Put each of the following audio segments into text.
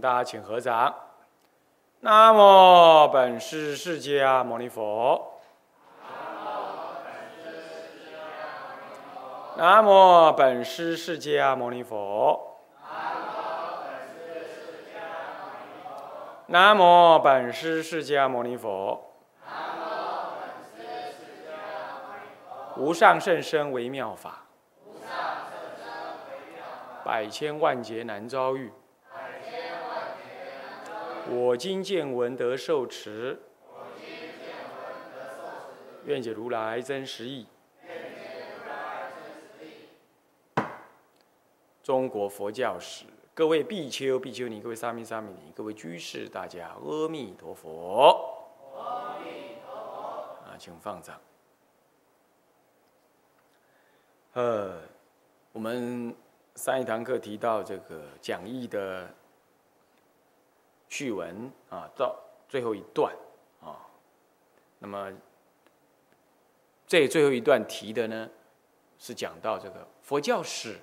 大家请合掌。南无本师释迦牟尼佛。南无本师释迦牟尼佛。南无本师释迦牟尼佛。无上甚深微妙法。百千万劫难遭遇。我今见闻得受持。愿解如来真实义。中国佛教史，各位比丘、比丘尼，各位沙弥、沙弥尼，各位居士，大家阿弥陀佛。阿弥陀佛。啊，请放掌。呃，我们上一堂课提到这个讲义的序文啊，到最后一段啊，那么这最后一段提的呢，是讲到这个佛教史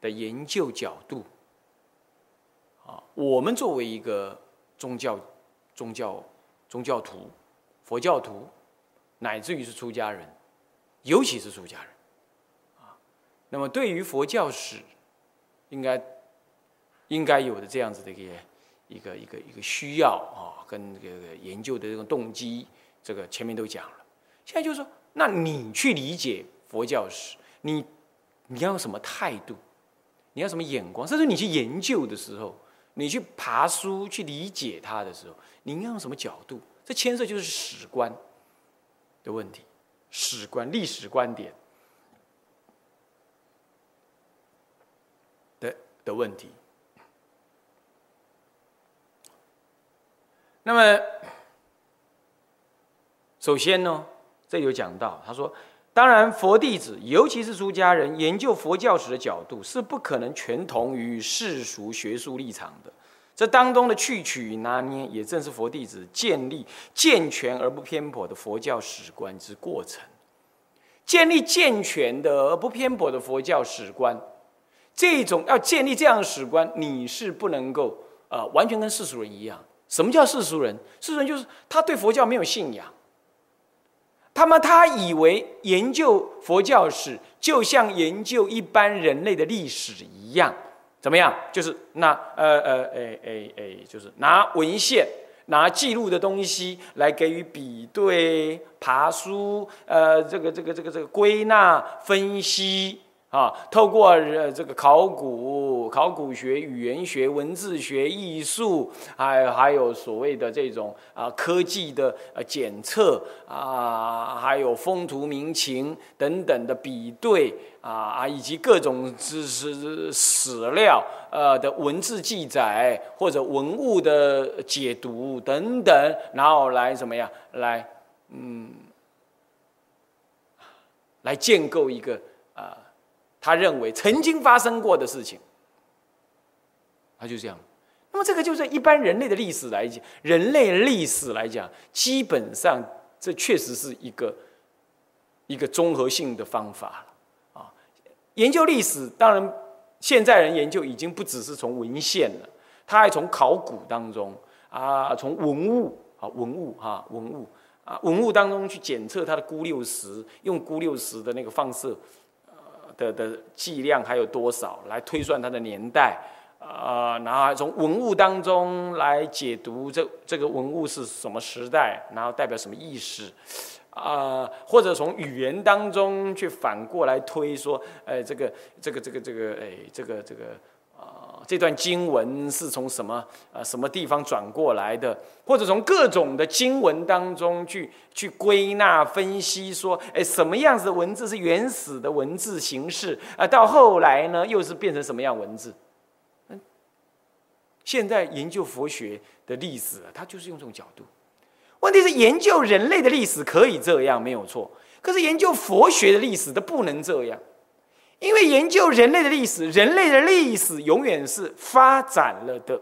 的研究角度啊。我们作为一个宗教、宗教、宗教徒、佛教徒，乃至于是出家人，尤其是出家人啊。那么，对于佛教史，应该应该有的这样子的一个一个一个一个需要啊，跟这个研究的这种动机，这个前面都讲了。现在就是说，那你去理解佛教史，你你要什么态度？你要什么眼光？甚至你去研究的时候，你去爬书去理解它的时候，你要用什么角度？这牵涉就是史观的问题，史观、历史观点的。的问题。那么，首先呢，这有讲到，他说，当然，佛弟子，尤其是出家人，研究佛教史的角度是不可能全同于世俗学术立场的。这当中的去取拿捏，也正是佛弟子建立健全而不偏颇的佛教史观之过程。建立健全的而不偏颇的佛教史观。这种要建立这样的史观，你是不能够呃完全跟世俗人一样。什么叫世俗人？世俗人就是他对佛教没有信仰，他们他以为研究佛教史就像研究一般人类的历史一样，怎么样？就是那呃呃诶诶诶，就是拿文献、拿记录的东西来给予比对、爬书，呃，这个这个这个这个归纳分析。啊，透过呃这个考古、考古学、语言学、文字学、艺术，还还有所谓的这种啊科技的呃检测啊，还有风土民情等等的比对啊啊，以及各种知识史料呃的文字记载或者文物的解读等等，然后来怎么样来嗯来建构一个。他认为曾经发生过的事情，他就这样。那么这个就是一般人类的历史来讲，人类历史来讲，基本上这确实是一个一个综合性的方法啊。研究历史，当然现在人研究已经不只是从文献了，他还从考古当中啊，从文物啊文物哈文物啊文物当中去检测它的钴六十，用钴六十的那个放射。的的剂量还有多少来推算它的年代啊？然后从文物当中来解读这这个文物是什么时代，然后代表什么意思啊？或者从语言当中去反过来推说，哎，这个这个这个这个哎，这个这个。这段经文是从什么呃什么地方转过来的？或者从各种的经文当中去去归纳分析，说，哎，什么样子的文字是原始的文字形式啊？到后来呢，又是变成什么样文字？嗯，现在研究佛学的历史啊，它就是用这种角度。问题是研究人类的历史可以这样没有错，可是研究佛学的历史它不能这样。因为研究人类的历史，人类的历史永远是发展了的。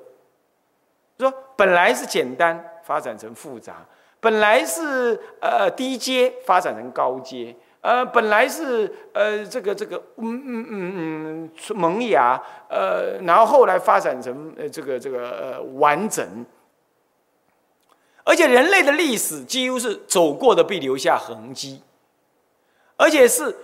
说本来是简单，发展成复杂；本来是呃低阶，发展成高阶；呃，本来是呃这个这个嗯嗯嗯嗯萌芽，呃，然后后来发展成呃这个这个呃完整。而且人类的历史几乎是走过的必留下痕迹，而且是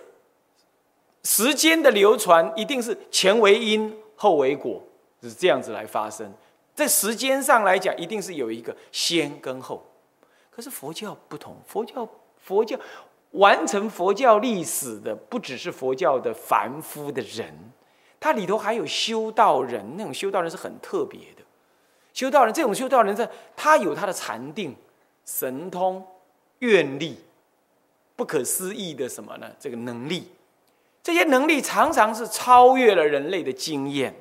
时间的流传，一定是前为因后为果，是这样子来发生。在时间上来讲，一定是有一个先跟后。可是佛教不同，佛教佛教完成佛教历史的，不只是佛教的凡夫的人，它里头还有修道人，那种修道人是很特别的。修道人这种修道人，在他有他的禅定、神通、愿力，不可思议的什么呢？这个能力，这些能力常常是超越了人类的经验。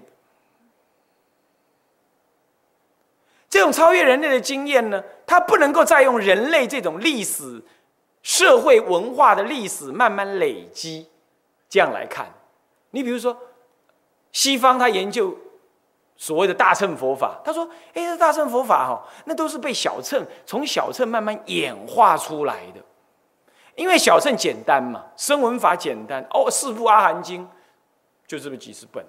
这种超越人类的经验呢，他不能够再用人类这种历史、社会文化的历史慢慢累积这样来看。你比如说，西方他研究。所谓的大乘佛法，他说：“哎，这大乘佛法哈，那都是被小乘从小乘慢慢演化出来的。因为小乘简单嘛，声闻法简单哦，四部阿含经就这么几十本，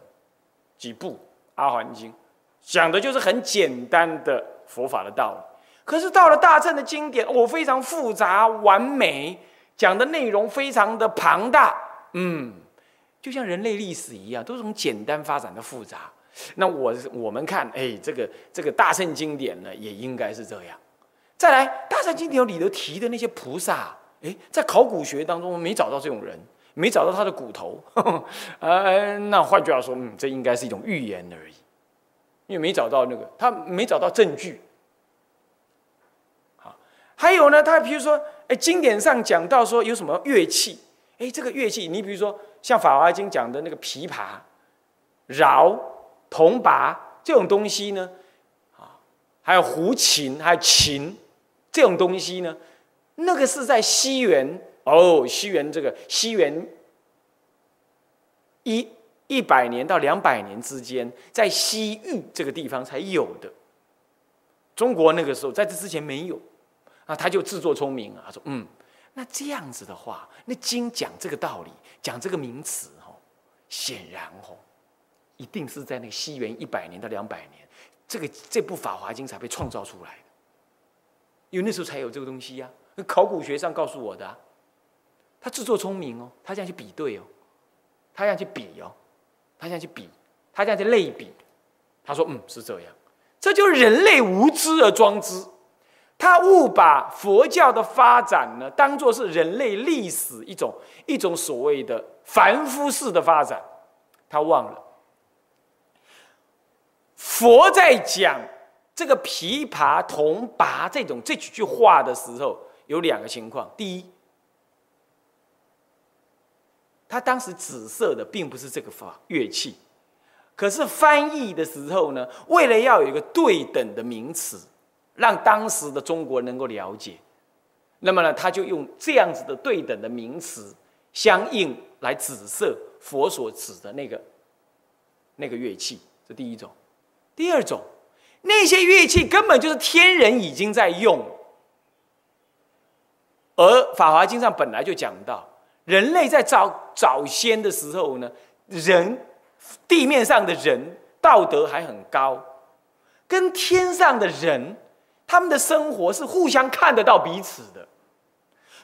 几部阿含经讲的就是很简单的佛法的道理。可是到了大乘的经典，哦，非常复杂完美，讲的内容非常的庞大，嗯，就像人类历史一样，都是从简单发展到复杂。”那我我们看，哎，这个这个大圣经典呢，也应该是这样。再来，大圣经典里头提的那些菩萨，哎，在考古学当中没找到这种人，没找到他的骨头。呃，那换句话说，嗯，这应该是一种预言而已，因为没找到那个，他没找到证据。好，还有呢，他比如说，哎，经典上讲到说有什么乐器，哎，这个乐器，你比如说像《法华经》讲的那个琵琶、饶。铜拔这种东西呢，啊，还有胡琴，还有琴这种东西呢，那个是在西元哦，西元这个西元一一百年到两百年之间，在西域这个地方才有的。中国那个时候在这之前没有，啊，他就自作聪明啊，说嗯，那这样子的话，那经讲这个道理，讲这个名词哦，显然哦。一定是在那个西元一百年到两百年，这个这部《法华经》才被创造出来的，因为那时候才有这个东西呀。考古学上告诉我的，他自作聪明哦，他这样去比对哦，他这样去比哦，他这样去比，他这样去类比，他说：“嗯，是这样。”这就是人类无知而装知，他误把佛教的发展呢，当做是人类历史一种一种所谓的凡夫式的发展，他忘了。佛在讲这个琵琶铜拔这种这几句话的时候，有两个情况。第一，他当时紫色的并不是这个法乐器，可是翻译的时候呢，为了要有一个对等的名词，让当时的中国能够了解，那么呢，他就用这样子的对等的名词相应来紫色佛所指的那个那个乐器。这第一种。第二种，那些乐器根本就是天人已经在用，而《法华经》上本来就讲到，人类在早早先的时候呢，人地面上的人道德还很高，跟天上的人他们的生活是互相看得到彼此的，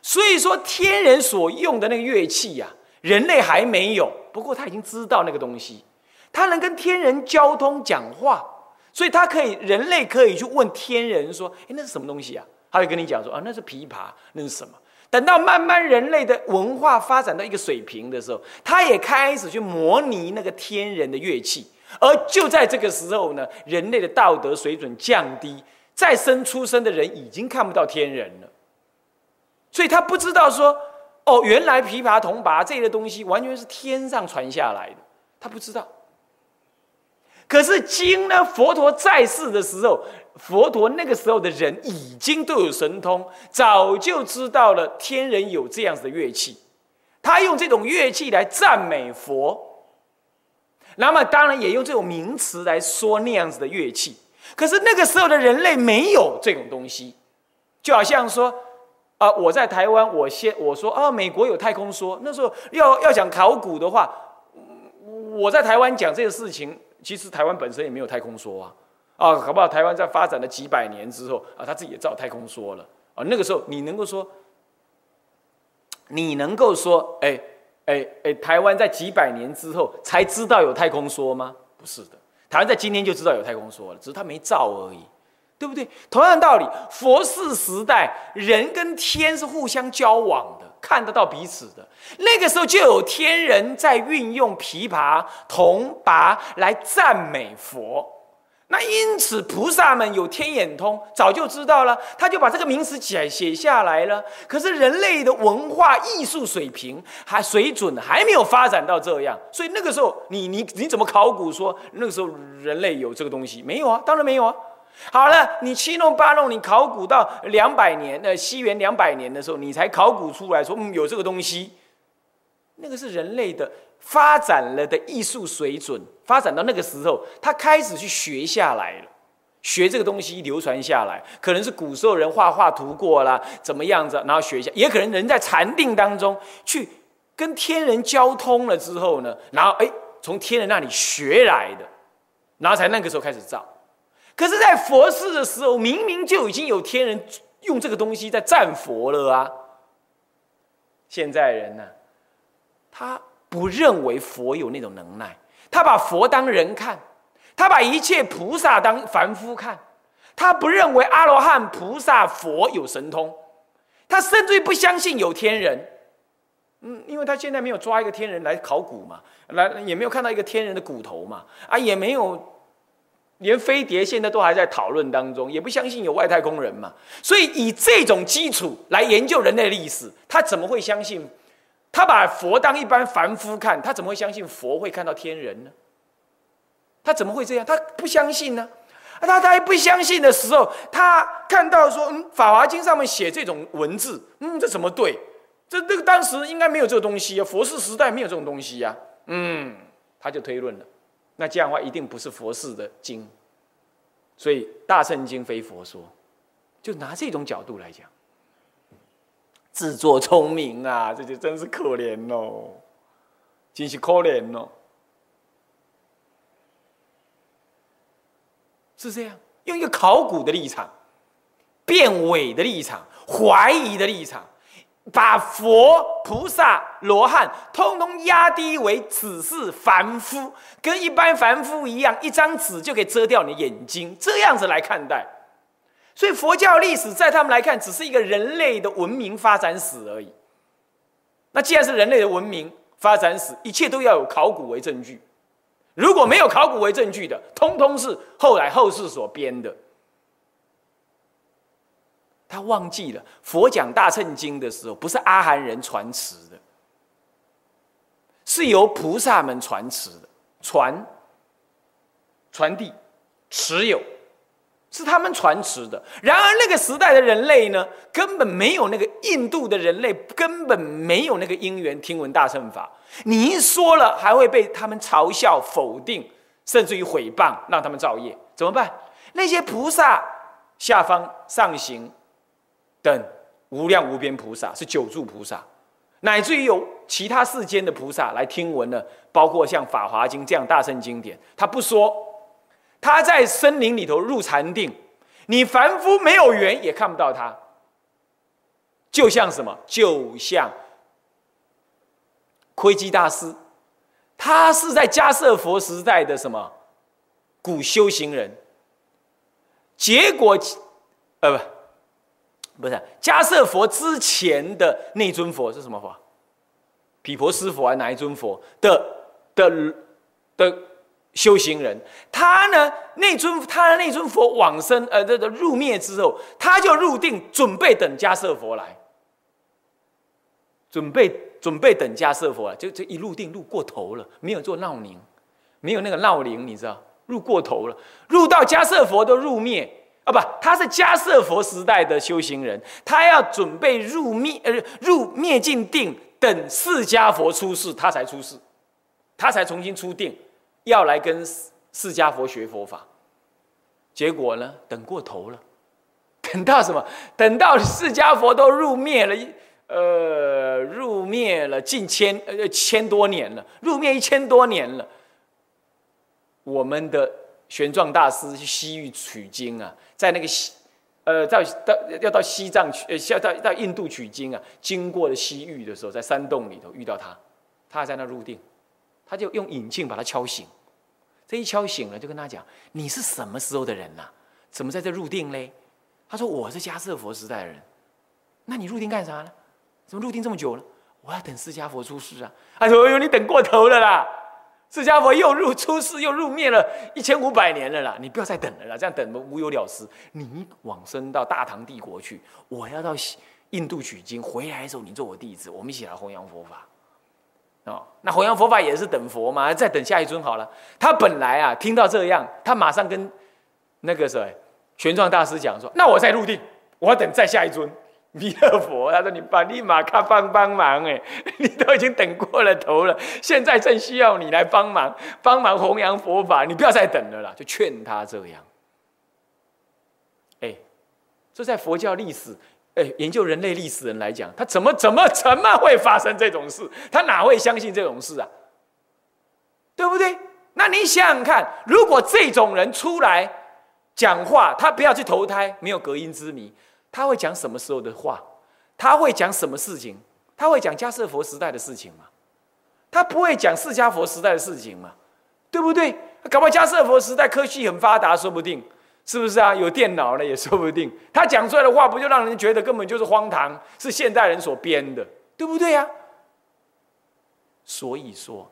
所以说天人所用的那个乐器呀，人类还没有，不过他已经知道那个东西。他能跟天人交通讲话，所以他可以，人类可以去问天人说：“哎，那是什么东西啊？”他会跟你讲说：“啊，那是琵琶，那是什么？”等到慢慢人类的文化发展到一个水平的时候，他也开始去模拟那个天人的乐器。而就在这个时候呢，人类的道德水准降低，再生出生的人已经看不到天人了，所以他不知道说：“哦，原来琵琶、铜拔这类东西完全是天上传下来的。”他不知道。可是经呢？佛陀在世的时候，佛陀那个时候的人已经都有神通，早就知道了天人有这样子的乐器，他用这种乐器来赞美佛，那么当然也用这种名词来说那样子的乐器。可是那个时候的人类没有这种东西，就好像说，啊，我在台湾，我先我说啊，美国有太空说，那时候要要讲考古的话，我在台湾讲这个事情，其实台湾本身也没有太空说啊，啊，好不好？台湾在发展了几百年之后啊，他自己也造太空说了啊，那个时候你能够说，你能够说，哎哎哎，台湾在几百年之后才知道有太空说吗？不是的，台湾在今天就知道有太空说了，只是他没造而已。对不对？同样的道理，佛世时代，人跟天是互相交往的，看得到彼此的。那个时候就有天人在运用琵琶、铜拔来赞美佛。那因此，菩萨们有天眼通，早就知道了，他就把这个名词写写下来了。可是人类的文化艺术水平还水准还没有发展到这样，所以那个时候，你你你怎么考古说那个时候人类有这个东西？没有啊，当然没有啊。好了，你七弄八弄，你考古到两百年，呃，西元两百年的时候，你才考古出来说，嗯，有这个东西。那个是人类的发展了的艺术水准，发展到那个时候，他开始去学下来了，学这个东西流传下来，可能是古时候人画画图过了，怎么样子，然后学一下，也可能人在禅定当中去跟天人交通了之后呢，然后哎，从天人那里学来的，然后才那个时候开始造。可是，在佛世的时候，明明就已经有天人用这个东西在赞佛了啊！现在人呢，他不认为佛有那种能耐，他把佛当人看，他把一切菩萨当凡夫看，他不认为阿罗汉、菩萨、佛有神通，他甚至于不相信有天人。嗯，因为他现在没有抓一个天人来考古嘛，来也没有看到一个天人的骨头嘛，啊，也没有。连飞碟现在都还在讨论当中，也不相信有外太空人嘛。所以以这种基础来研究人类历史，他怎么会相信？他把佛当一般凡夫看，他怎么会相信佛会看到天人呢？他怎么会这样？他不相信呢？他他还不相信的时候，他看到说，嗯，《法华经》上面写这种文字，嗯，这怎么对？这这个当时应该没有这个东西啊，佛世时代没有这种东西呀，嗯，他就推论了。那这样的话，一定不是佛事的经，所以《大圣经》非佛说，就拿这种角度来讲，自作聪明啊，这就真是可怜哦，真是可怜哦，是这样，用一个考古的立场、变伪的立场、怀疑的立场。把佛菩萨罗汉通通压低为只是凡夫，跟一般凡夫一样，一张纸就可以遮掉你的眼睛，这样子来看待。所以佛教历史在他们来看，只是一个人类的文明发展史而已。那既然是人类的文明发展史，一切都要有考古为证据。如果没有考古为证据的，通通是后来后世所编的。他忘记了，佛讲大乘经的时候，不是阿含人传持的，是由菩萨们传持的，传、传递、持有，是他们传持的。然而那个时代的人类呢，根本没有那个印度的人类根本没有那个因缘听闻大乘法。你一说了，还会被他们嘲笑、否定，甚至于毁谤，让他们造业，怎么办？那些菩萨下方上行。等无量无边菩萨是九住菩萨，乃至于有其他世间的菩萨来听闻了，包括像《法华经》这样大圣经典，他不说，他在森林里头入禅定，你凡夫没有缘也看不到他，就像什么？就像窥基大师，他是在迦舍佛时代的什么古修行人，结果，呃不。不是迦舍佛之前的那尊佛是什么佛？毗婆尸佛还哪一尊佛的的的修行人？他呢？那尊他的那尊佛往生，呃，这个入灭之后，他就入定，准备等迦舍佛来，准备准备等迦舍佛来，就这一入定入过头了，没有做闹铃，没有那个闹铃，你知道？入过头了，入到迦舍佛都入灭。啊不，他是迦舍佛时代的修行人，他要准备入灭呃入灭尽定，等释迦佛出世，他才出世，他才重新出定，要来跟释迦佛学佛法。结果呢，等过头了，等到什么？等到释迦佛都入灭了，呃，入灭了近千呃千多年了，入灭一千多年了。我们的玄奘大师去西域取经啊，在那个西，呃，到到要到西藏去，呃，要到到印度取经啊，经过了西域的时候，在山洞里头遇到他，他还在那入定，他就用引磬把他敲醒，这一敲醒了，就跟他讲：“你是什么时候的人呐？怎么在这入定嘞？”他说：“我是迦瑟佛时代的人。”那你入定干啥呢？怎么入定这么久了？我要等释迦佛出世啊！他说：“哎呦，你等过头了啦！释迦佛又入出世，又入灭了一千五百年了啦！你不要再等了啦，这样等无有了时。你往生到大唐帝国去，我要到印度取经，回来的时候你做我弟子，我们一起来弘扬佛法。哦，那弘扬佛法也是等佛嘛？再等下一尊好了。他本来啊，听到这样，他马上跟那个谁玄奘大师讲说：‘那我再入定，我要等再下一尊。’弥勒佛，他说：“你把立马卡帮帮忙，哎，你都已经等过了头了，现在正需要你来帮忙，帮忙弘扬佛法，你不要再等了啦！”就劝他这样。哎，这在佛教历史，哎，研究人类历史人来讲，他怎么怎么怎么会发生这种事？他哪会相信这种事啊？对不对？那你想想看，如果这种人出来讲话，他不要去投胎，没有隔音之谜。他会讲什么时候的话？他会讲什么事情？他会讲迦叶佛时代的事情吗？他不会讲释迦佛时代的事情吗？对不对？搞不好迦叶佛时代科技很发达，说不定是不是啊？有电脑了也说不定。他讲出来的话，不就让人觉得根本就是荒唐，是现代人所编的，对不对呀？所以说，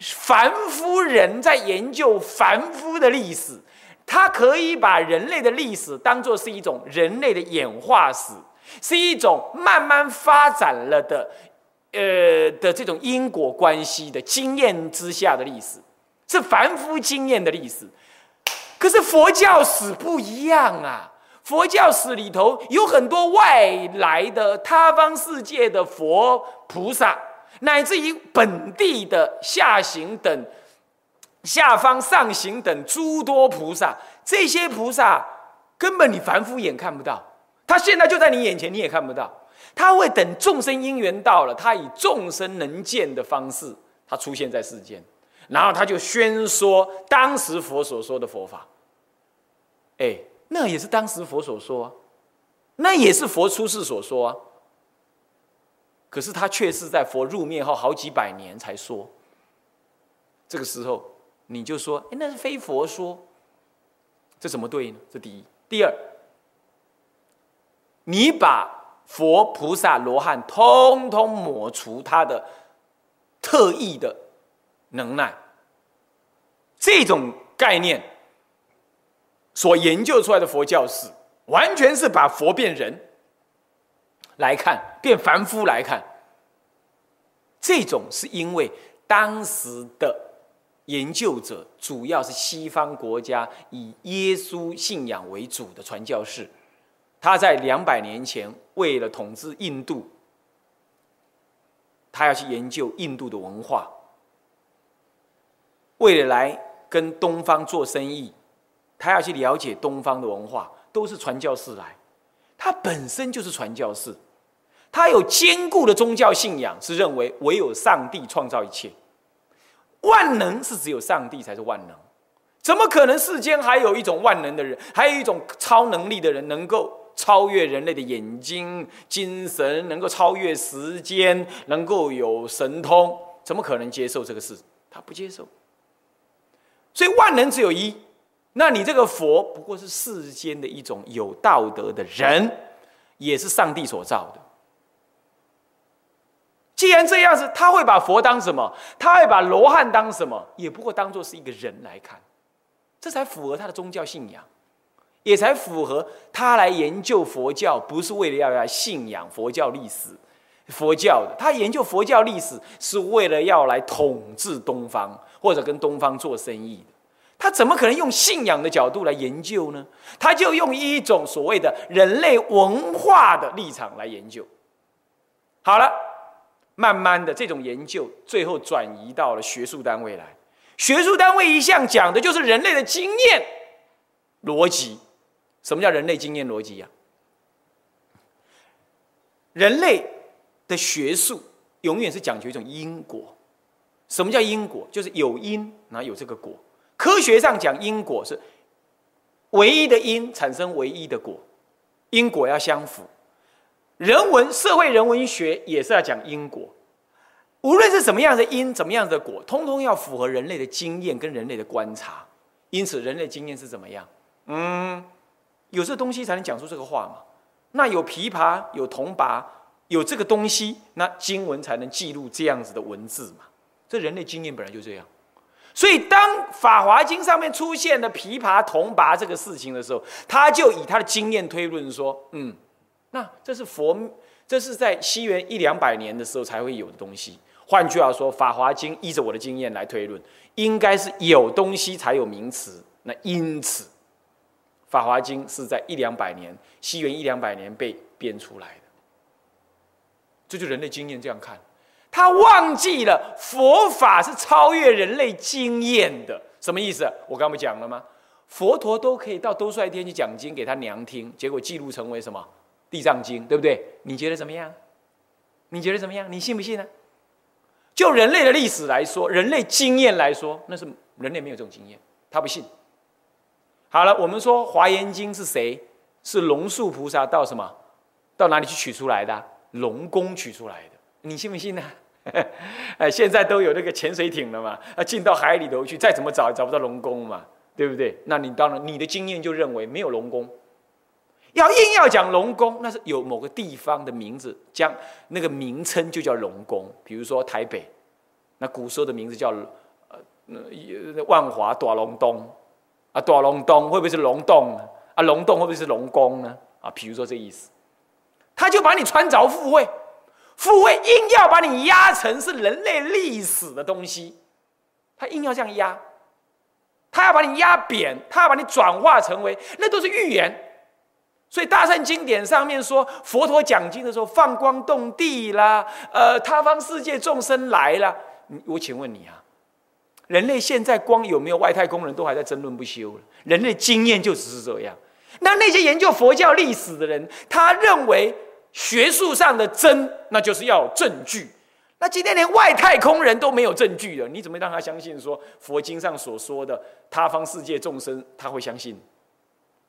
凡夫人在研究凡夫的历史。他可以把人类的历史当做是一种人类的演化史，是一种慢慢发展了的，呃的这种因果关系的经验之下的历史，是凡夫经验的历史。可是佛教史不一样啊，佛教史里头有很多外来的他方世界的佛菩萨，乃至于本地的下行等。下方上行等诸多菩萨，这些菩萨根本你凡夫眼看不到，他现在就在你眼前，你也看不到。他会等众生因缘到了，他以众生能见的方式，他出现在世间，然后他就宣说当时佛所说的佛法。哎，那也是当时佛所说，那也是佛出世所说啊。可是他却是在佛入灭后好几百年才说，这个时候。你就说，哎，那是非佛说，这怎么对呢？这第一，第二，你把佛菩萨罗汉通通抹除他的特异的能耐，这种概念所研究出来的佛教史，完全是把佛变人来看，变凡夫来看，这种是因为当时的。研究者主要是西方国家以耶稣信仰为主的传教士，他在两百年前为了统治印度，他要去研究印度的文化，为了来跟东方做生意，他要去了解东方的文化，都是传教士来，他本身就是传教士，他有坚固的宗教信仰，是认为唯有上帝创造一切。万能是只有上帝才是万能，怎么可能世间还有一种万能的人，还有一种超能力的人，能够超越人类的眼睛、精神，能够超越时间，能够有神通？怎么可能接受这个事？他不接受。所以万能只有一，那你这个佛不过是世间的一种有道德的人，也是上帝所造的。既然这样子，他会把佛当什么？他会把罗汉当什么？也不过当做是一个人来看，这才符合他的宗教信仰，也才符合他来研究佛教，不是为了要来信仰佛教历史、佛教的。他研究佛教历史是为了要来统治东方，或者跟东方做生意。他怎么可能用信仰的角度来研究呢？他就用一种所谓的人类文化的立场来研究。好了。慢慢的，这种研究最后转移到了学术单位来。学术单位一向讲的就是人类的经验逻辑，什么叫人类经验逻辑呀？人类的学术永远是讲究一种因果。什么叫因果？就是有因，然后有这个果。科学上讲因果是唯一的因产生唯一的果，因果要相符。人文社会人文学也是要讲因果，无论是什么样的因，怎么样的果，通通要符合人类的经验跟人类的观察。因此，人类经验是怎么样？嗯，有这东西才能讲出这个话嘛。那有琵琶，有铜拔，有这个东西，那经文才能记录这样子的文字嘛。这人类经验本来就这样。所以，当《法华经》上面出现了琵琶、铜拔这个事情的时候，他就以他的经验推论说：嗯，那这是佛，这是在西元一两百年的时候才会有的东西。换句话说，《法华经》依着我的经验来推论，应该是有东西才有名词。那因此。《法华经》是在一两百年，西元一两百年被编出来的，这就人类经验这样看，他忘记了佛法是超越人类经验的，什么意思？我刚不讲了吗？佛陀都可以到兜率天去讲经给他娘听，结果记录成为什么《地藏经》，对不对？你觉得怎么样？你觉得怎么样？你信不信呢？就人类的历史来说，人类经验来说，那是人类没有这种经验，他不信。好了，我们说《华严经》是谁？是龙树菩萨到什么？到哪里去取出来的？龙宫取出来的，你信不信呢？哎，现在都有那个潜水艇了嘛，啊，进到海里头去，再怎么找也找不到龙宫嘛，对不对？那你当然，你的经验就认为没有龙宫。要硬要讲龙宫，那是有某个地方的名字，将那个名称就叫龙宫。比如说台北，那古时候的名字叫呃，那万华大龙洞。啊，大龙洞会不会是龙洞呢？啊，龙洞会不会是龙宫呢？啊，比如说这意思，他就把你穿着富位，富位硬要把你压成是人类历史的东西，他硬要这样压，他要把你压扁，他要把你转化成为那都是预言。所以大圣经典上面说，佛陀讲经的时候放光动地啦，呃，他方世界众生来了，我请问你啊。人类现在光有没有外太空人都还在争论不休了。人类经验就只是这样。那那些研究佛教历史的人，他认为学术上的真，那就是要有证据。那今天连外太空人都没有证据了，你怎么让他相信说佛经上所说的他方世界众生他会相信？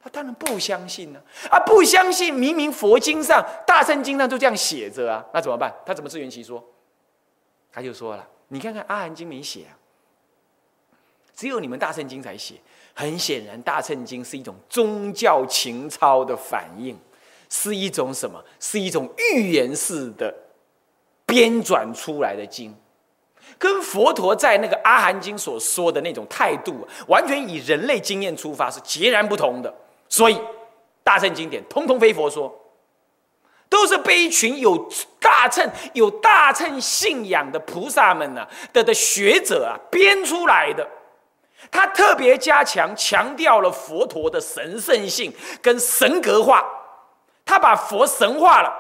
他当然不相信呢。啊，不相信，明明佛经上、大圣经上都这样写着啊，那怎么办？他怎么自圆其说？他就说了：“你看看阿含经没写啊。”只有你们大圣经才写，很显然，大圣经是一种宗教情操的反应，是一种什么？是一种预言式的编转出来的经，跟佛陀在那个阿含经所说的那种态度，完全以人类经验出发，是截然不同的。所以，大圣经典通通非佛说，都是被一群有大乘、有大乘信仰的菩萨们呢的的学者啊编出来的。他特别加强强调了佛陀的神圣性跟神格化，他把佛神化了。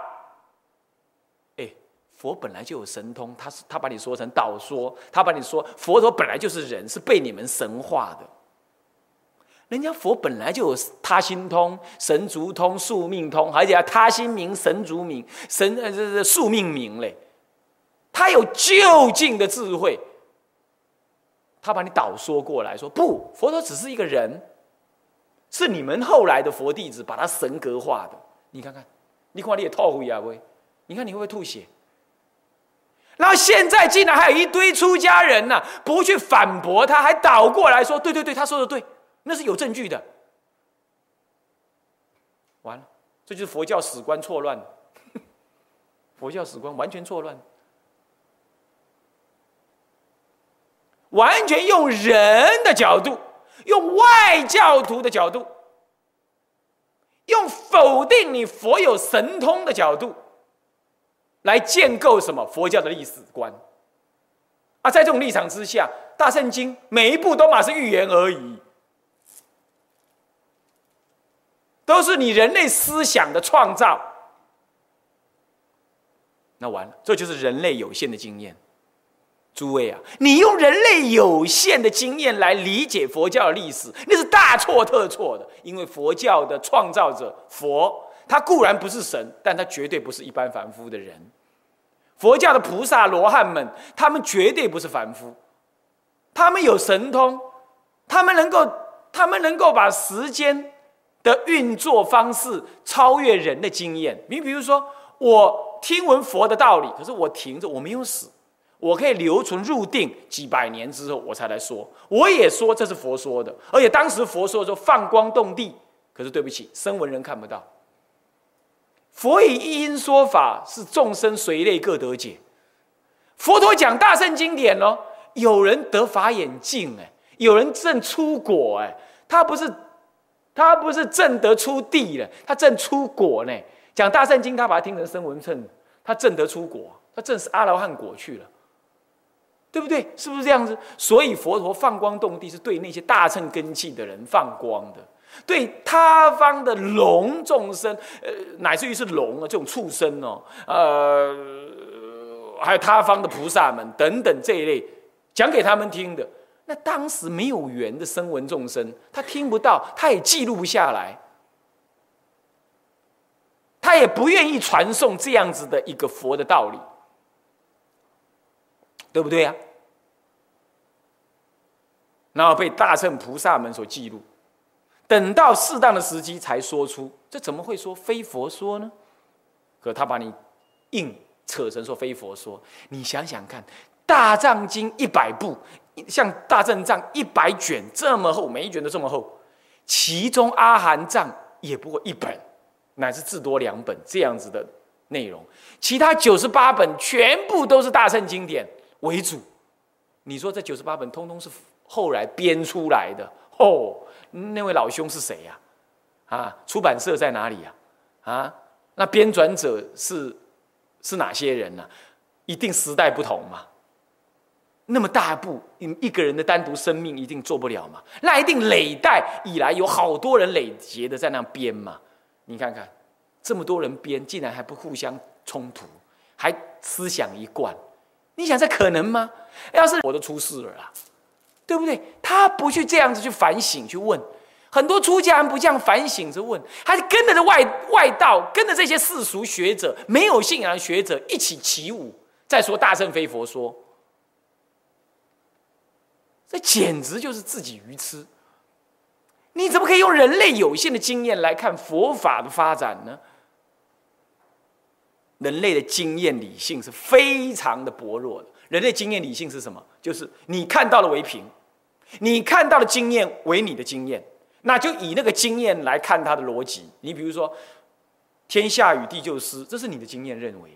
哎，佛本来就有神通，他是他把你说成道说，他把你说佛陀本来就是人，是被你们神化的。人家佛本来就有他心通、神足通、宿命通，而且他心明、神足明、神呃这这宿命明嘞，他有究竟的智慧。他把你导说过来说不，佛陀只是一个人，是你们后来的佛弟子把他神格化的。你看看，你看你也吐血啊？不会？你看你会不会吐血？然后现在竟然还有一堆出家人呢，不去反驳他，还倒过来说：对对对，他说的对，那是有证据的。完了，这就是佛教史观错乱，佛教史观完全错乱。完全用人的角度，用外教徒的角度，用否定你佛有神通的角度，来建构什么佛教的历史观？啊，在这种立场之下，大圣经每一步都马是预言而已，都是你人类思想的创造。那完了，这就是人类有限的经验。诸位啊，你用人类有限的经验来理解佛教的历史，那是大错特错的。因为佛教的创造者佛，他固然不是神，但他绝对不是一般凡夫的人。佛教的菩萨罗汉们，他们绝对不是凡夫，他们有神通，他们能够，他们能够把时间的运作方式超越人的经验。你比如说，我听闻佛的道理，可是我停着，我没有死。我可以留存入定几百年之后，我才来说。我也说这是佛说的，而且当时佛说的时候放光动地。可是对不起，声闻人看不到。佛以一因说法，是众生随类各得解。佛陀讲大圣经典哦，有人得法眼净哎，有人正出果哎，他不是他不是正得出地了，他正出果呢。讲大圣经，他把它听成声闻称，他正得出果，他正是阿罗汉果去了。对不对？是不是这样子？所以佛陀放光动地，是对那些大乘根器的人放光的，对他方的龙众生，呃，乃至于是龙啊这种畜生哦，呃，还有他方的菩萨们等等这一类，讲给他们听的。那当时没有缘的声闻众生，他听不到，他也记录不下来，他也不愿意传送这样子的一个佛的道理。对不对呀？然后被大乘菩萨们所记录，等到适当的时机才说出，这怎么会说非佛说呢？可他把你硬扯成说非佛说，你想想看，《大藏经》一百部，像《大正藏》一百卷这么厚，每一卷都这么厚，其中《阿含藏》也不过一本，乃至至多两本这样子的内容，其他九十八本全部都是大圣经典。为主，你说这九十八本通通是后来编出来的哦？那位老兄是谁呀？啊，出版社在哪里呀？啊，那编纂者是是哪些人呢？一定时代不同嘛。那么大步一一个人的单独生命一定做不了嘛？那一定累代以来有好多人累劫的在那编嘛？你看看，这么多人编，竟然还不互相冲突，还思想一贯。你想这可能吗？要是我都出事了啦，对不对？他不去这样子去反省去问，很多出家人不这样反省着问，还跟着这外外道，跟着这些世俗学者、没有信仰的学者一起起舞。再说大圣非佛说，这简直就是自己愚痴。你怎么可以用人类有限的经验来看佛法的发展呢？人类的经验理性是非常的薄弱的。人类经验理性是什么？就是你看到了为凭，你看到的经验为你的经验，那就以那个经验来看它的逻辑。你比如说，天下雨地就湿，这是你的经验认为。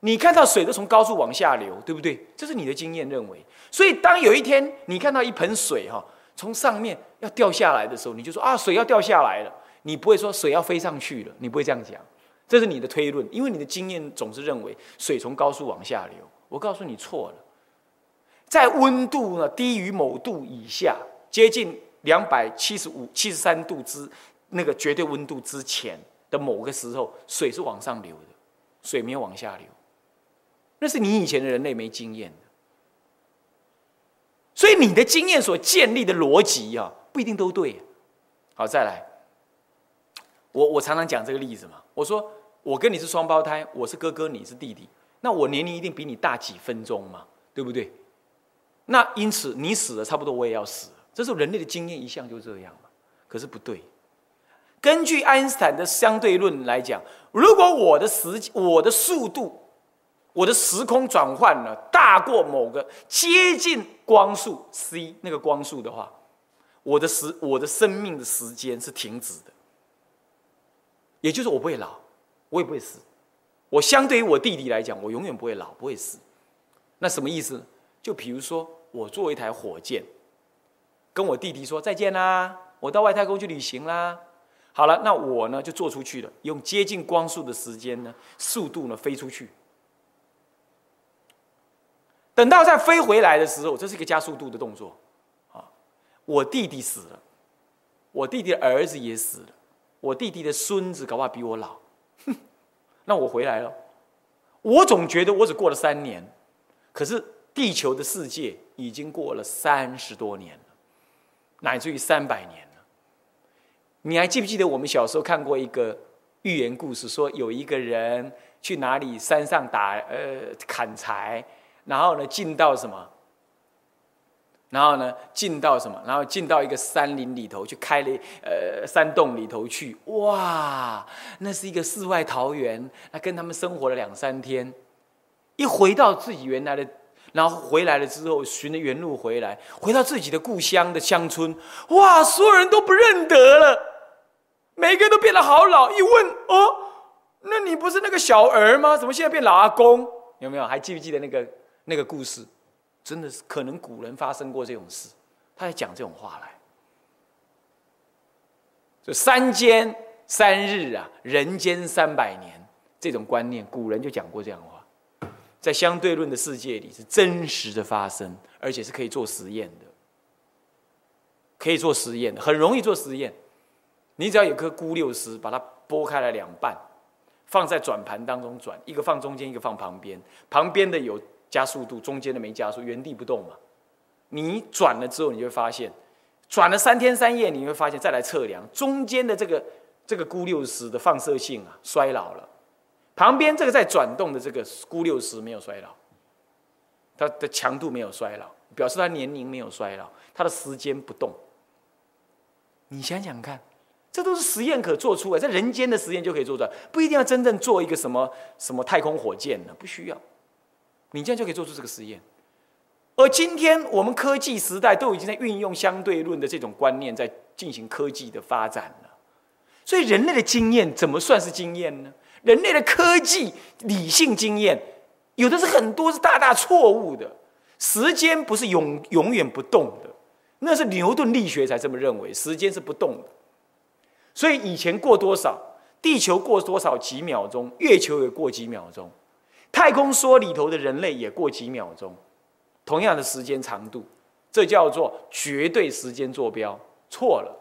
你看到水都从高处往下流，对不对？这是你的经验认为。所以当有一天你看到一盆水哈从上面要掉下来的时候，你就说啊，水要掉下来了。你不会说水要飞上去了，你不会这样讲。这是你的推论，因为你的经验总是认为水从高处往下流。我告诉你错了，在温度呢低于某度以下，接近两百七十五、七十三度之那个绝对温度之前的某个时候，水是往上流的，水没有往下流。那是你以前的人类没经验的，所以你的经验所建立的逻辑啊，不一定都对。好，再来，我我常常讲这个例子嘛，我说。我跟你是双胞胎，我是哥哥，你是弟弟，那我年龄一定比你大几分钟嘛，对不对？那因此你死了，差不多我也要死，这是人类的经验一向就这样嘛。可是不对，根据爱因斯坦的相对论来讲，如果我的时我的速度，我的时空转换呢大过某个接近光速 c 那个光速的话，我的时我的生命的时间是停止的，也就是我不会老。我也不会死，我相对于我弟弟来讲，我永远不会老，不会死。那什么意思？就比如说，我坐一台火箭，跟我弟弟说再见啦，我到外太空去旅行啦。好了，那我呢就坐出去了，用接近光速的时间呢，速度呢飞出去。等到再飞回来的时候，这是一个加速度的动作啊。我弟弟死了，我弟弟的儿子也死了，我弟弟的孙子搞不好比我老。哼 那我回来了，我总觉得我只过了三年，可是地球的世界已经过了三十多年了，乃至于三百年了。你还记不记得我们小时候看过一个寓言故事，说有一个人去哪里山上打呃砍柴，然后呢进到什么？然后呢，进到什么？然后进到一个山林里头去，开了呃山洞里头去。哇，那是一个世外桃源。那跟他们生活了两三天，一回到自己原来的，然后回来了之后，循着原路回来，回到自己的故乡的乡村。哇，所有人都不认得了，每个人都变得好老。一问，哦，那你不是那个小儿吗？怎么现在变老阿公？有没有？还记不记得那个那个故事？真的是可能古人发生过这种事，他在讲这种话来。就三间三日啊，人间三百年这种观念，古人就讲过这样的话，在相对论的世界里是真实的发生，而且是可以做实验的，可以做实验的，很容易做实验。你只要有颗钴六十，把它剥开了两半，放在转盘当中转，一个放中间，一个放旁边，旁边的有。加速度，中间的没加速，原地不动嘛。你转了之后，你会发现，转了三天三夜，你会发现再来测量中间的这个这个钴六十的放射性啊衰老了，旁边这个在转动的这个钴六十没有衰老，它的强度没有衰老，表示它年龄没有衰老，它的时间不动。你想想看，这都是实验可做出来，在人间的实验就可以做出来，不一定要真正做一个什么什么太空火箭呢，不需要。你这样就可以做出这个实验，而今天我们科技时代都已经在运用相对论的这种观念，在进行科技的发展了。所以人类的经验怎么算是经验呢？人类的科技理性经验，有的是很多是大大错误的。时间不是永永远不动的，那是牛顿力学才这么认为，时间是不动的。所以以前过多少，地球过多少几秒钟，月球也过几秒钟。太空梭里头的人类也过几秒钟，同样的时间长度，这叫做绝对时间坐标。错了，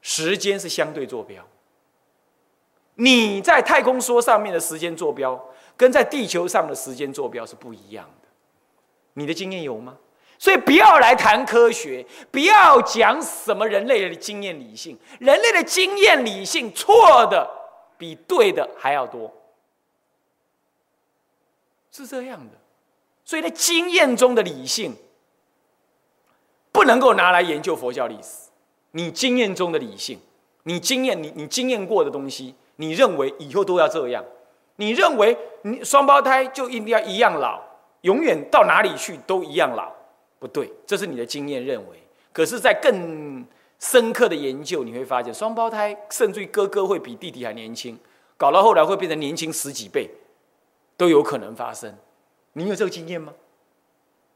时间是相对坐标。你在太空梭上面的时间坐标，跟在地球上的时间坐标是不一样的。你的经验有吗？所以不要来谈科学，不要讲什么人类的经验理性，人类的经验理性错的比对的还要多。是这样的，所以在经验中的理性不能够拿来研究佛教历史。你经验中的理性，你经验你你经验过的东西，你认为以后都要这样？你认为你双胞胎就一定要一样老，永远到哪里去都一样老？不对，这是你的经验认为。可是，在更深刻的研究，你会发现双胞胎甚至于哥哥会比弟弟还年轻，搞到后来会变成年轻十几倍。都有可能发生，你有这个经验吗？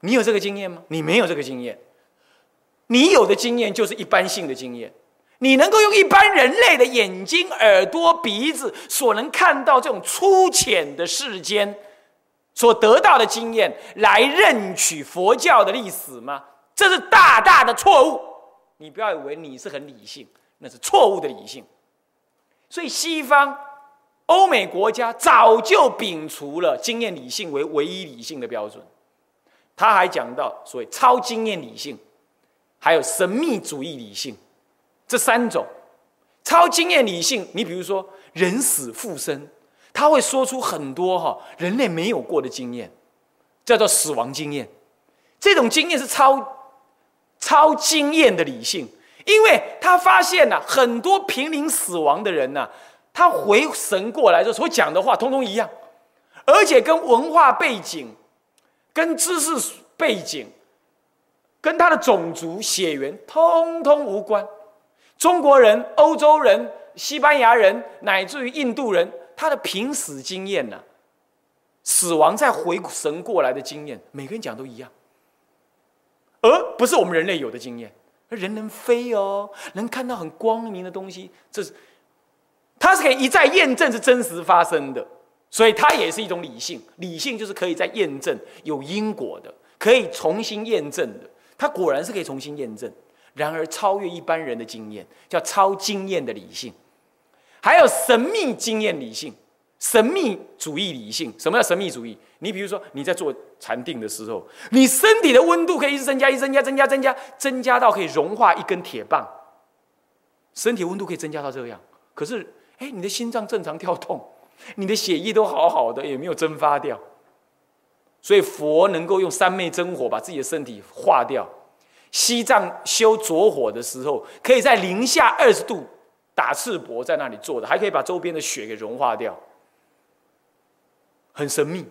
你有这个经验吗？你没有这个经验，你有的经验就是一般性的经验。你能够用一般人类的眼睛、耳朵、鼻子所能看到这种粗浅的世间所得到的经验来认取佛教的历史吗？这是大大的错误。你不要以为你是很理性，那是错误的理性。所以西方。欧美国家早就摒除了经验理性为唯一理性的标准，他还讲到所谓超经验理性，还有神秘主义理性这三种。超经验理性，你比如说人死复生，他会说出很多哈人类没有过的经验，叫做死亡经验。这种经验是超超经验的理性，因为他发现了很多濒临死亡的人呢。他回神过来之后所讲的话，通通一样，而且跟文化背景、跟知识背景、跟他的种族血缘通通无关。中国人、欧洲人、西班牙人，乃至于印度人，他的濒死经验呢，死亡再回神过来的经验，每个人讲都一样，而不是我们人类有的经验。人能飞哦，能看到很光明的东西，这是。它是可以一再验证是真实发生的，所以它也是一种理性。理性就是可以再验证有因果的，可以重新验证的。它果然是可以重新验证，然而超越一般人的经验，叫超经验的理性。还有神秘经验理性、神秘主义理性。什么叫神秘主义？你比如说你在做禅定的时候，你身体的温度可以一直增加、一增加、增加、增加，增加到可以融化一根铁棒。身体温度可以增加到这样，可是哎，你的心脏正常跳动，你的血液都好好的，也没有蒸发掉。所以佛能够用三昧真火把自己的身体化掉。西藏修着火的时候，可以在零下二十度打赤膊在那里坐的，还可以把周边的雪给融化掉，很神秘，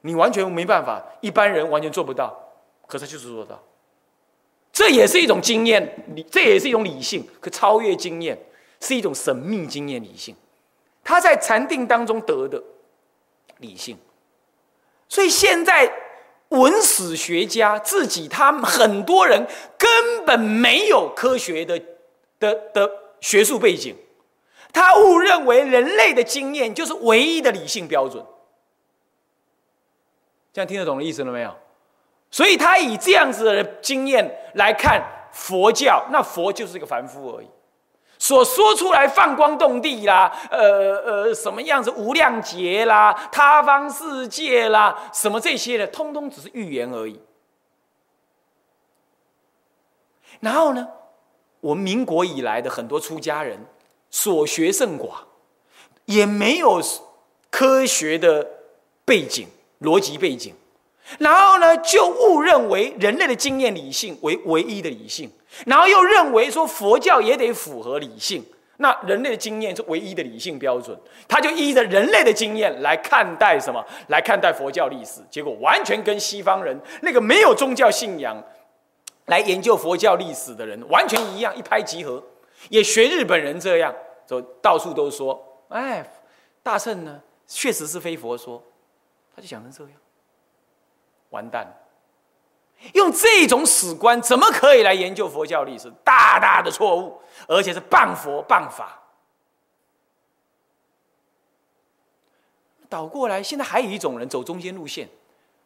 你完全没办法，一般人完全做不到，可他就是做到。这也是一种经验，这也是一种理性，可超越经验，是一种神秘经验理性，他在禅定当中得的理性，所以现在。文史学家自己，他们很多人根本没有科学的的的学术背景，他误认为人类的经验就是唯一的理性标准。这样听得懂的意思了没有？所以他以这样子的经验来看佛教，那佛就是一个凡夫而已。所说出来放光动地啦，呃呃，什么样子无量劫啦，他方世界啦，什么这些的，通通只是预言而已。然后呢，我们民国以来的很多出家人所学甚寡，也没有科学的背景、逻辑背景，然后呢，就误认为人类的经验理性为唯一的理性。然后又认为说佛教也得符合理性，那人类的经验是唯一的理性标准，他就依着人类的经验来看待什么，来看待佛教历史，结果完全跟西方人那个没有宗教信仰来研究佛教历史的人完全一样，一拍即合，也学日本人这样，就到处都说，哎，大乘呢？确实是非佛说，他就想成这样，完蛋。用这种史观，怎么可以来研究佛教历史？大大的错误，而且是谤佛谤法。倒过来，现在还有一种人走中间路线，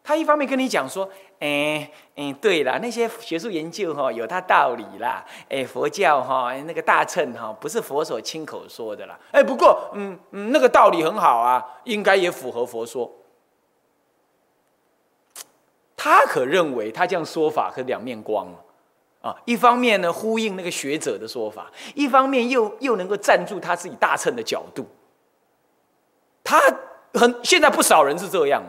他一方面跟你讲说：“哎，嗯，对了，那些学术研究哈有它道理啦，哎，佛教哈那个大乘哈不是佛所亲口说的啦，哎，不过嗯嗯那个道理很好啊，应该也符合佛说。”他可认为他这样说法可两面光啊！一方面呢呼应那个学者的说法，一方面又又能够站住他自己大乘的角度。他很现在不少人是这样，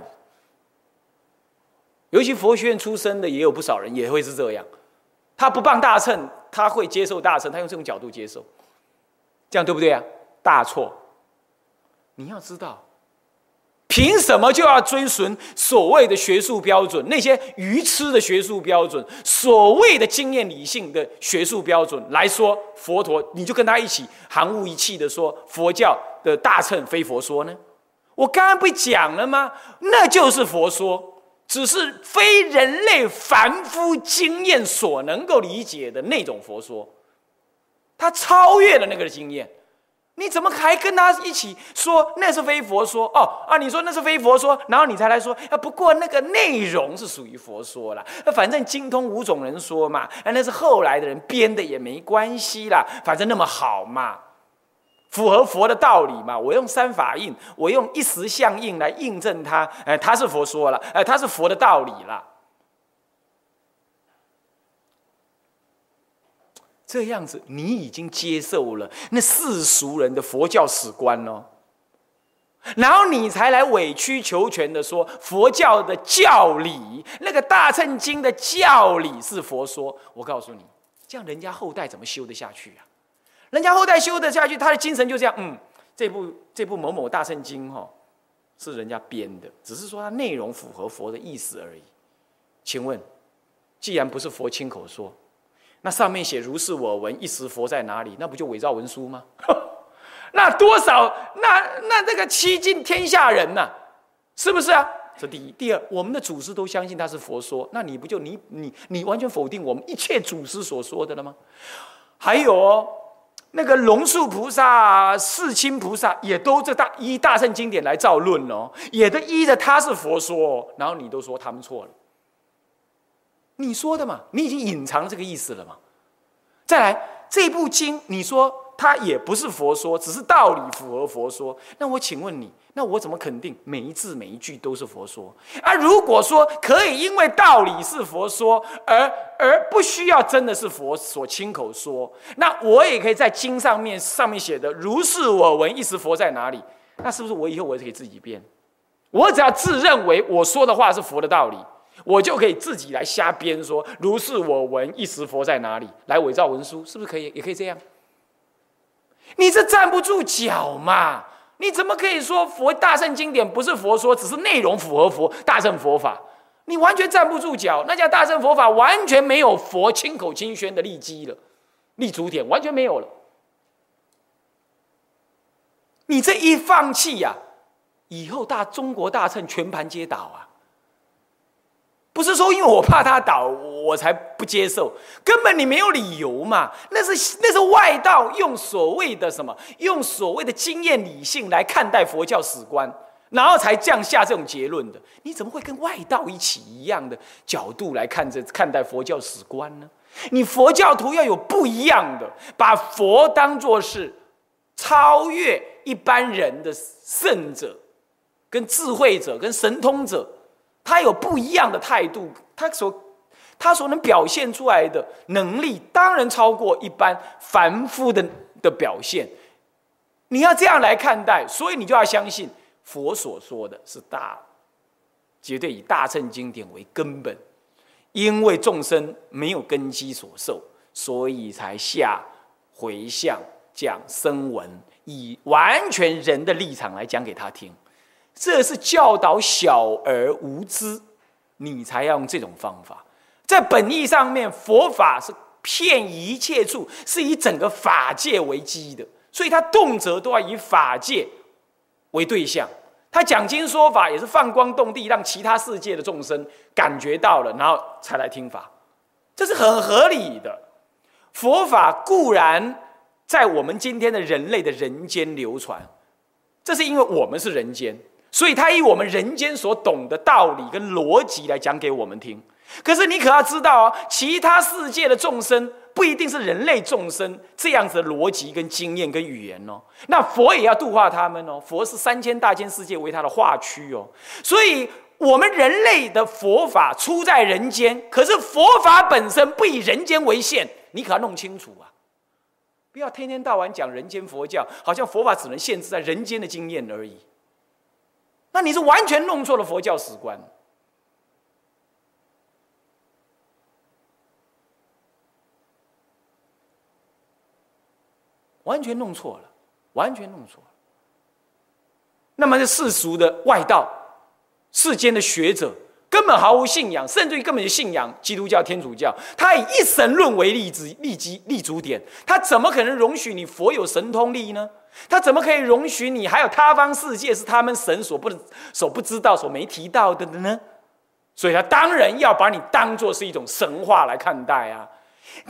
尤其佛学院出身的也有不少人也会是这样。他不傍大乘，他会接受大乘，他用这种角度接受，这样对不对啊？大错！你要知道。凭什么就要遵循所谓的学术标准？那些愚痴的学术标准，所谓的经验理性的学术标准来说，佛陀你就跟他一起含糊一气的说佛教的大乘非佛说呢？我刚刚不讲了吗？那就是佛说，只是非人类凡夫经验所能够理解的那种佛说，他超越了那个经验。你怎么还跟他一起说那是非佛说哦啊？你说那是非佛说，然后你才来说啊？不过那个内容是属于佛说了，反正精通五种人说嘛，啊那是后来的人编的也没关系啦，反正那么好嘛，符合佛的道理嘛。我用三法印，我用一时相应来印证它，哎，他是佛说了，哎，他是佛的道理了。这样子，你已经接受了那世俗人的佛教史观哦，然后你才来委曲求全的说佛教的教理，那个大乘经的教理是佛说。我告诉你，这样人家后代怎么修得下去啊？人家后代修得下去，他的精神就这样。嗯，这部这部某某大乘经哈，是人家编的，只是说它内容符合佛的意思而已。请问，既然不是佛亲口说？那上面写如是我闻，一时佛在哪里？那不就伪造文书吗？那多少？那那这个欺尽天下人呐，是不是啊？这第一，第二，我们的祖师都相信他是佛说，那你不就你你你完全否定我们一切祖师所说的了吗？还有哦，那个龙树菩萨、世亲菩萨也都这大依大圣经典来造论哦，也都依着他是佛说，然后你都说他们错了。你说的嘛？你已经隐藏这个意思了嘛？再来，这部经你说它也不是佛说，只是道理符合佛说。那我请问你，那我怎么肯定每一字每一句都是佛说？啊，如果说可以因为道理是佛说，而而不需要真的是佛所亲口说，那我也可以在经上面上面写的如是我闻，一时佛在哪里？那是不是我以后我也可以自己编？我只要自认为我说的话是佛的道理，我就可以自己来瞎编说如是我闻，一时佛在哪里？来伪造文书，是不是可以？也可以这样。你这站不住脚嘛？你怎么可以说佛大圣经典不是佛说，只是内容符合佛大圣佛法？你完全站不住脚，那叫大圣佛法完全没有佛亲口亲宣的立基了，立足点完全没有了。你这一放弃呀，以后大中国大乘全盘皆倒啊！不是说因为我怕他倒，我才不接受，根本你没有理由嘛。那是那是外道用所谓的什么，用所谓的经验理性来看待佛教史观，然后才降下这种结论的。你怎么会跟外道一起一样的角度来看这看待佛教史观呢？你佛教徒要有不一样的，把佛当作是超越一般人的圣者、跟智慧者、跟神通者。他有不一样的态度，他所他所能表现出来的能力，当然超过一般凡夫的的表现。你要这样来看待，所以你就要相信佛所说的是大，绝对以大乘经典为根本。因为众生没有根基所受，所以才下回向讲声闻，以完全人的立场来讲给他听。这是教导小儿无知，你才要用这种方法。在本意上面，佛法是骗一切处，是以整个法界为基的，所以他动辄都要以法界为对象。他讲经说法也是放光动地，让其他世界的众生感觉到了，然后才来听法，这是很合理的。佛法固然在我们今天的人类的人间流传，这是因为我们是人间。所以，他以我们人间所懂的道理跟逻辑来讲给我们听。可是，你可要知道哦，其他世界的众生不一定是人类众生这样子的逻辑跟经验跟语言哦。那佛也要度化他们哦。佛是三千大千世界为他的化区哦。所以，我们人类的佛法出在人间，可是佛法本身不以人间为限，你可要弄清楚啊！不要天天到晚讲人间佛教，好像佛法只能限制在人间的经验而已。那你是完全弄错了佛教史观，完全弄错了，完全弄错了。那么这世俗的外道、世间的学者，根本毫无信仰，甚至于根本就信仰基督教、天主教。他以一神论为立之立基立足点，他怎么可能容许你佛有神通力呢？他怎么可以容许你还有他方世界是他们神所不能所不知道、所没提到的呢？所以他当然要把你当做是一种神话来看待啊！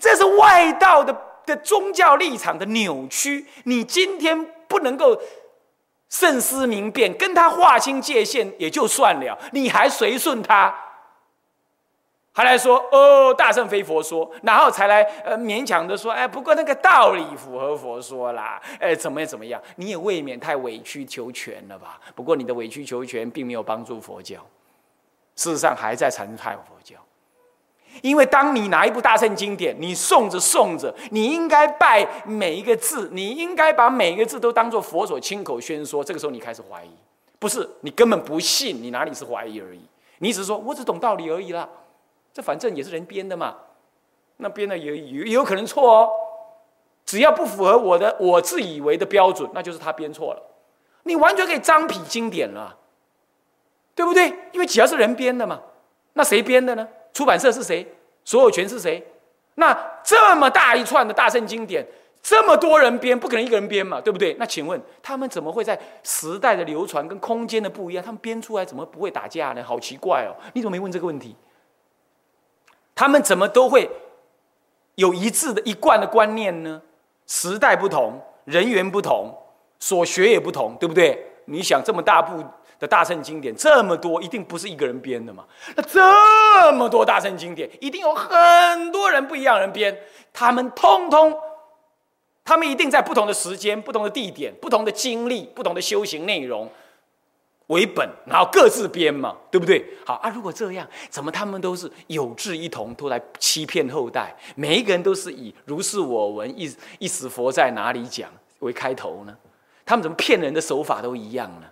这是外道的的宗教立场的扭曲。你今天不能够慎思明辨，跟他划清界限也就算了，你还随顺他。还来说哦，大圣非佛说，然后才来呃勉强的说，哎，不过那个道理符合佛说啦，哎，怎么怎么样？你也未免太委曲求全了吧？不过你的委曲求全并没有帮助佛教，事实上还在残害佛教。因为当你拿一部大圣经典，你诵着诵着，你应该拜每一个字，你应该把每一个字都当做佛所亲口宣说。这个时候你开始怀疑，不是你根本不信，你哪里是怀疑而已？你只是说我只懂道理而已啦。这反正也是人编的嘛，那编的也也有可能错哦。只要不符合我的我自以为的标准，那就是他编错了。你完全可以张皮经典了，对不对？因为只要是人编的嘛，那谁编的呢？出版社是谁？所有权是谁？那这么大一串的大圣经典，这么多人编，不可能一个人编嘛，对不对？那请问他们怎么会在时代的流传跟空间的不一样？他们编出来怎么不会打架呢？好奇怪哦！你怎么没问这个问题？他们怎么都会有一致的一贯的观念呢？时代不同，人员不同，所学也不同，对不对？你想这么大部的大圣经典这么多，一定不是一个人编的嘛？那这么多大圣经典，一定有很多人不一样人编，他们通通他们一定在不同的时间、不同的地点、不同的经历、不同的修行内容为本，然后各自编嘛，对不对？好啊，如果这样，怎么他们都是有志一同，都来欺骗后代？每一个人都是以“如是我闻，一一时佛在哪里讲”为开头呢？他们怎么骗人的手法都一样呢？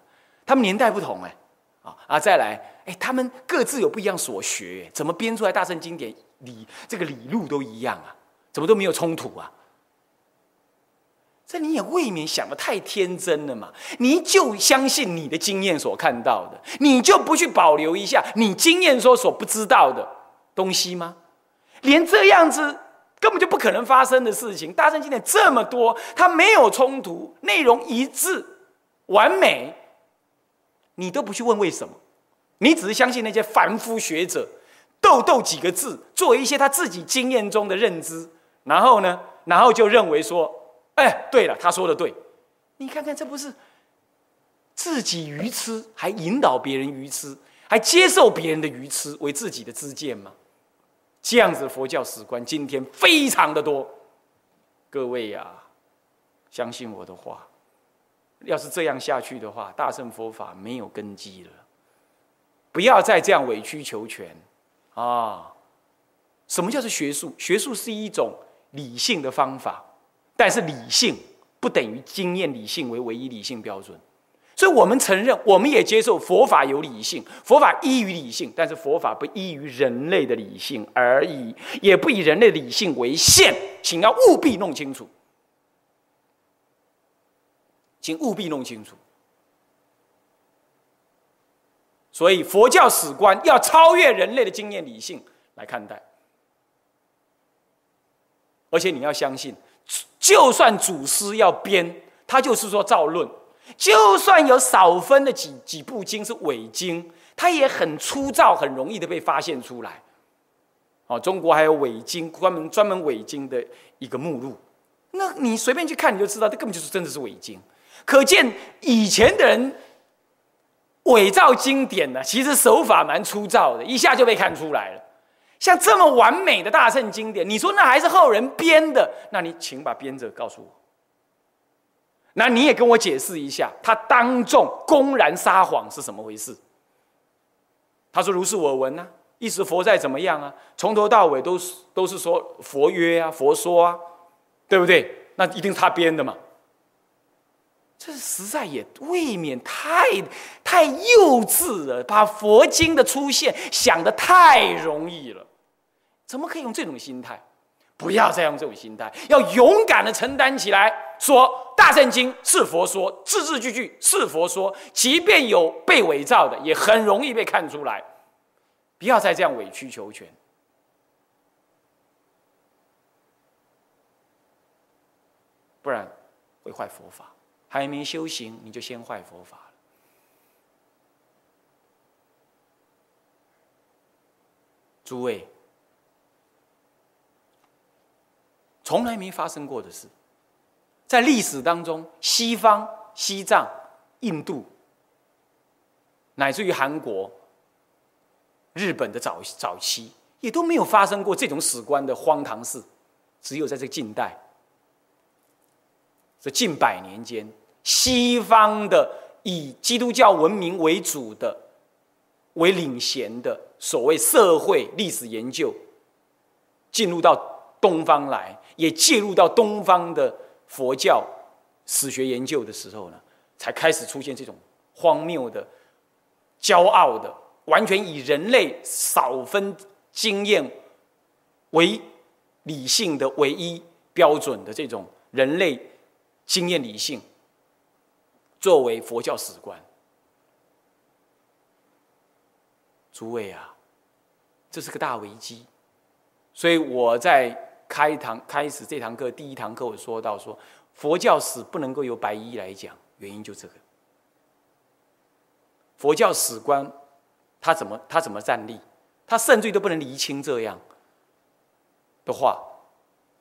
他们年代不同哎，啊啊，再来哎，他们各自有不一样所学，怎么编出来大圣经典理这个理路都一样啊？怎么都没有冲突啊？这你也未免想的太天真了嘛！你就相信你的经验所看到的，你就不去保留一下你经验说所不知道的东西吗？连这样子根本就不可能发生的事情，大圣经典这么多，它没有冲突，内容一致完美，你都不去问为什么？你只是相信那些凡夫学者，斗斗几个字，做一些他自己经验中的认知，然后呢，然后就认为说。哎，对了，他说的对，你看看，这不是自己愚痴，还引导别人愚痴，还接受别人的愚痴为自己的知见吗？这样子佛教史观今天非常的多。各位呀，相信我的话，要是这样下去的话，大乘佛法没有根基了。不要再这样委曲求全啊！什么叫做学术？学术是一种理性的方法。但是理性不等于经验理性为唯一理性标准，所以我们承认，我们也接受佛法有理性，佛法依于理性，但是佛法不依于人类的理性而已，也不以人类理性为限，请要务必弄清楚，请务必弄清楚。所以佛教史观要超越人类的经验理性来看待，而且你要相信。就算祖师要编，他就是说造论；就算有少分的几几部经是伪经，他也很粗糙，很容易的被发现出来。哦，中国还有伪经，专门专门伪经的一个目录。那你随便去看，你就知道，这根本就是真的是伪经。可见以前的人伪造经典呢，其实手法蛮粗糙的，一下就被看出来了。像这么完美的大圣经典，你说那还是后人编的？那你请把编者告诉我。那你也跟我解释一下，他当众公然撒谎是什么回事？他说：“如是我闻啊，一时佛在怎么样啊？从头到尾都是都是说佛约啊，佛说啊，对不对？那一定是他编的嘛？这实在也未免太太幼稚了，把佛经的出现想的太容易了。”怎么可以用这种心态？不要再用这种心态，要勇敢的承担起来。说《大圣经》是佛说，字字句句是佛说，即便有被伪造的，也很容易被看出来。不要再这样委曲求全，不然会坏佛法。还没修行，你就先坏佛法了。诸位。从来没发生过的事，在历史当中，西方、西藏、印度，乃至于韩国、日本的早早期，也都没有发生过这种史观的荒唐事。只有在这近代，这近百年间，西方的以基督教文明为主的、为领衔的所谓社会历史研究，进入到东方来。也介入到东方的佛教史学研究的时候呢，才开始出现这种荒谬的、骄傲的、完全以人类少分经验为理性的唯一标准的这种人类经验理性，作为佛教史观。诸位啊，这是个大危机，所以我在。开堂开始这堂课，第一堂课我说到说，佛教史不能够由白衣来讲，原因就这个。佛教史观，他怎么他怎么站立，他甚至都不能厘清这样的话，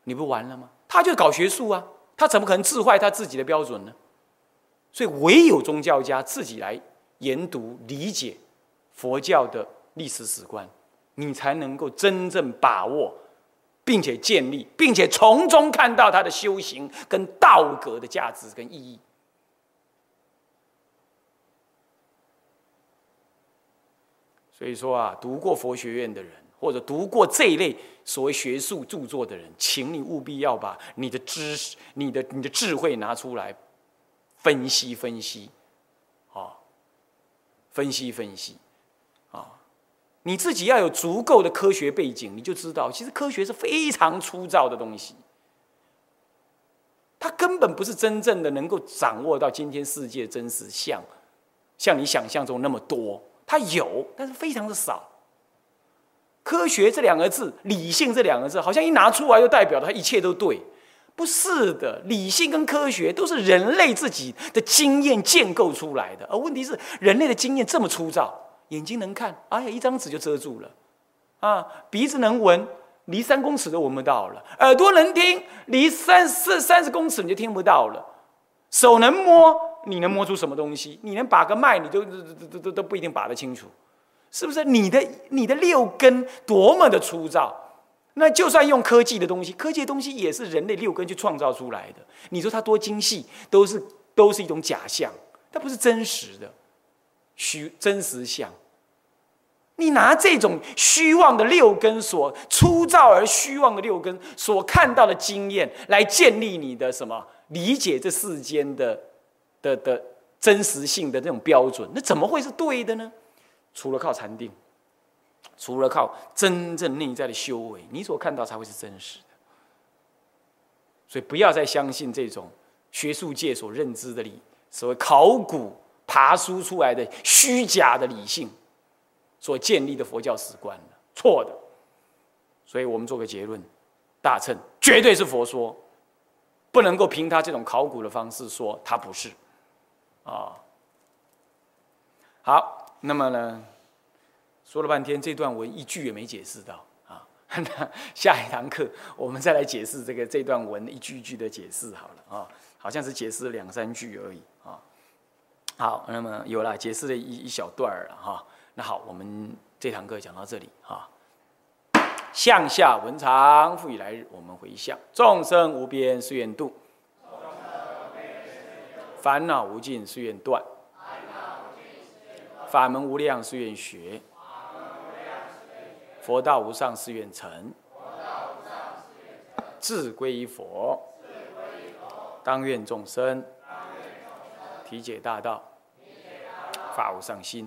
你不完了吗？他就搞学术啊，他怎么可能治坏他自己的标准呢？所以唯有宗教家自己来研读理解佛教的历史史观，你才能够真正把握。并且建立，并且从中看到他的修行跟道格的价值跟意义。所以说啊，读过佛学院的人，或者读过这一类所谓学术著作的人，请你务必要把你的知识、你的你的智慧拿出来分析分析，啊，分析分析，你自己要有足够的科学背景，你就知道，其实科学是非常粗糙的东西，它根本不是真正的能够掌握到今天世界真实像，像你想象中那么多。它有，但是非常的少。科学这两个字，理性这两个字，好像一拿出来就代表它一切都对，不是的。理性跟科学都是人类自己的经验建构出来的，而问题是人类的经验这么粗糙，眼睛能看，哎呀，一张纸就遮住了；啊，鼻子能闻，离三公尺都闻不到了；耳朵能听，离三四三十公尺你就听不到了；手能摸。你能摸出什么东西？你能把个脉，你都都都都都不一定把得清楚，是不是？你的你的六根多么的粗糙，那就算用科技的东西，科技的东西也是人类六根去创造出来的。你说它多精细，都是都是一种假象，它不是真实的虚真实相。你拿这种虚妄的六根所粗糙而虚妄的六根所看到的经验，来建立你的什么理解这世间的？的的真实性的这种标准，那怎么会是对的呢？除了靠禅定，除了靠真正内在的修为，你所看到才会是真实的。所以不要再相信这种学术界所认知的理，所谓考古爬书出来的虚假的理性所建立的佛教史观，错的。所以我们做个结论：大乘绝对是佛说，不能够凭他这种考古的方式说他不是。啊，好，那么呢，说了半天，这段文一句也没解释到啊。下一堂课我们再来解释这个这段文一句一句的解释好了啊，好像是解释两三句而已啊。好，那么有了解释了一一小段儿了哈。那好，我们这堂课讲到这里啊。向下文长，复以来日，我们回向。众生无边誓愿度。烦恼无尽，誓愿断；法门无量，誓愿学；佛道无上，誓愿成。志归于佛，当愿众生。体解大道，法无上心；